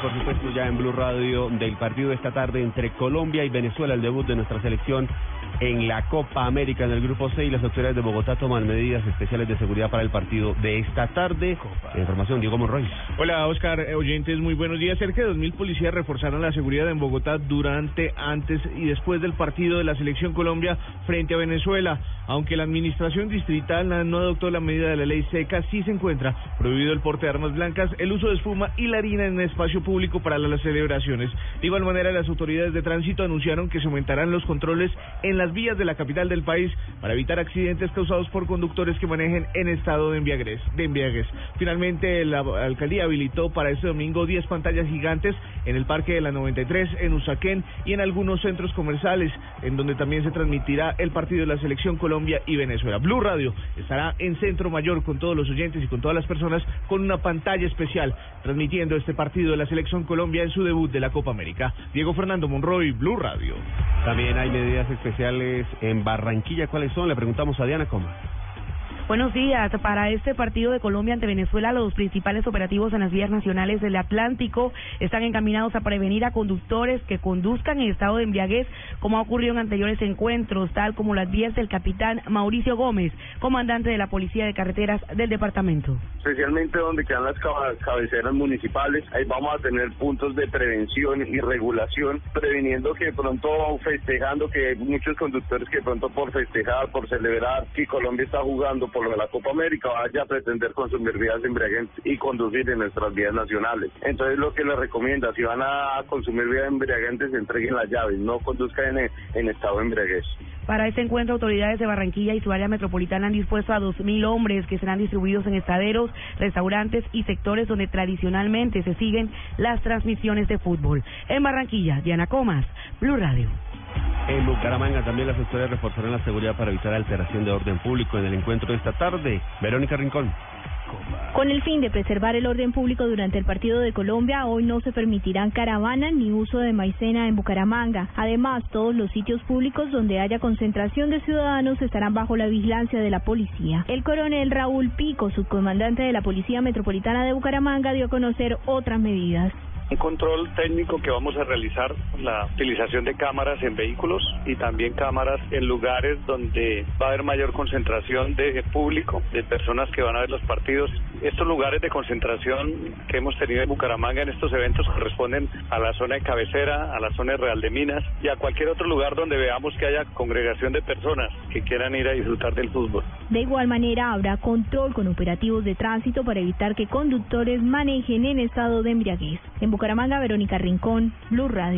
por supuesto, ya en Blue Radio del partido de esta tarde entre Colombia y Venezuela, el debut de nuestra selección en la Copa América en el Grupo C y las autoridades de Bogotá toman medidas especiales de seguridad para el partido de esta tarde. Información, Diego Monroy. Hola, Oscar, eh, oyentes, muy buenos días. Cerca de 2.000 policías reforzaron la seguridad en Bogotá durante, antes y después del partido de la Selección Colombia frente a Venezuela. Aunque la administración distrital no adoptó la medida de la ley seca, sí se encuentra prohibido el porte de armas blancas, el uso de espuma y la harina en el espacio público para las celebraciones. De igual manera, las autoridades de tránsito anunciaron que se aumentarán los controles en las vías de la capital del país para evitar accidentes causados por conductores que manejen en estado. De embriaguez. Finalmente, la alcaldía habilitó para este domingo 10 pantallas gigantes en el Parque de la 93, en Usaquén y en algunos centros comerciales, en donde también se transmitirá el partido de la Selección Colombia y Venezuela. Blue Radio estará en Centro Mayor con todos los oyentes y con todas las personas con una pantalla especial transmitiendo este partido de la Selección Colombia en su debut de la Copa América. Diego Fernando Monroy, Blue Radio. También hay medidas especiales en Barranquilla. ¿Cuáles son? Le preguntamos a Diana Coma. Buenos días. Para este partido de Colombia ante Venezuela, los principales operativos en las vías nacionales del Atlántico están encaminados a prevenir a conductores que conduzcan en estado de embriaguez, como ha ocurrido en anteriores encuentros, tal como las vías del capitán Mauricio Gómez, comandante de la Policía de Carreteras del departamento. Especialmente donde quedan las cabeceras municipales, ahí vamos a tener puntos de prevención y regulación, previniendo que pronto festejando que hay muchos conductores que pronto por festejar, por celebrar que Colombia está jugando, por lo de la Copa América vaya a pretender consumir vías embriagantes y conducir en nuestras vías nacionales. Entonces lo que les recomienda, si van a consumir vías embriagantes, entreguen las llaves, no conduzcan en, en estado de embriaguez. Para este encuentro, autoridades de Barranquilla y su área metropolitana han dispuesto a 2.000 hombres que serán distribuidos en estaderos, restaurantes y sectores donde tradicionalmente se siguen las transmisiones de fútbol. En Barranquilla, Diana Comas, Blue Radio. En Bucaramanga también las autoridades reforzarán la seguridad para evitar alteración de orden público en el encuentro de esta tarde. Verónica Rincón. Con el fin de preservar el orden público durante el partido de Colombia, hoy no se permitirán caravanas ni uso de maicena en Bucaramanga. Además, todos los sitios públicos donde haya concentración de ciudadanos estarán bajo la vigilancia de la policía. El coronel Raúl Pico, subcomandante de la Policía Metropolitana de Bucaramanga, dio a conocer otras medidas un control técnico que vamos a realizar la utilización de cámaras en vehículos y también cámaras en lugares donde va a haber mayor concentración de público, de personas que van a ver los partidos. Estos lugares de concentración que hemos tenido en Bucaramanga en estos eventos corresponden a la zona de cabecera, a la zona Real de Minas y a cualquier otro lugar donde veamos que haya congregación de personas que quieran ir a disfrutar del fútbol. De igual manera habrá control con operativos de tránsito para evitar que conductores manejen en estado de embriaguez. Bucaramanga, Verónica Rincón, Blue Radio.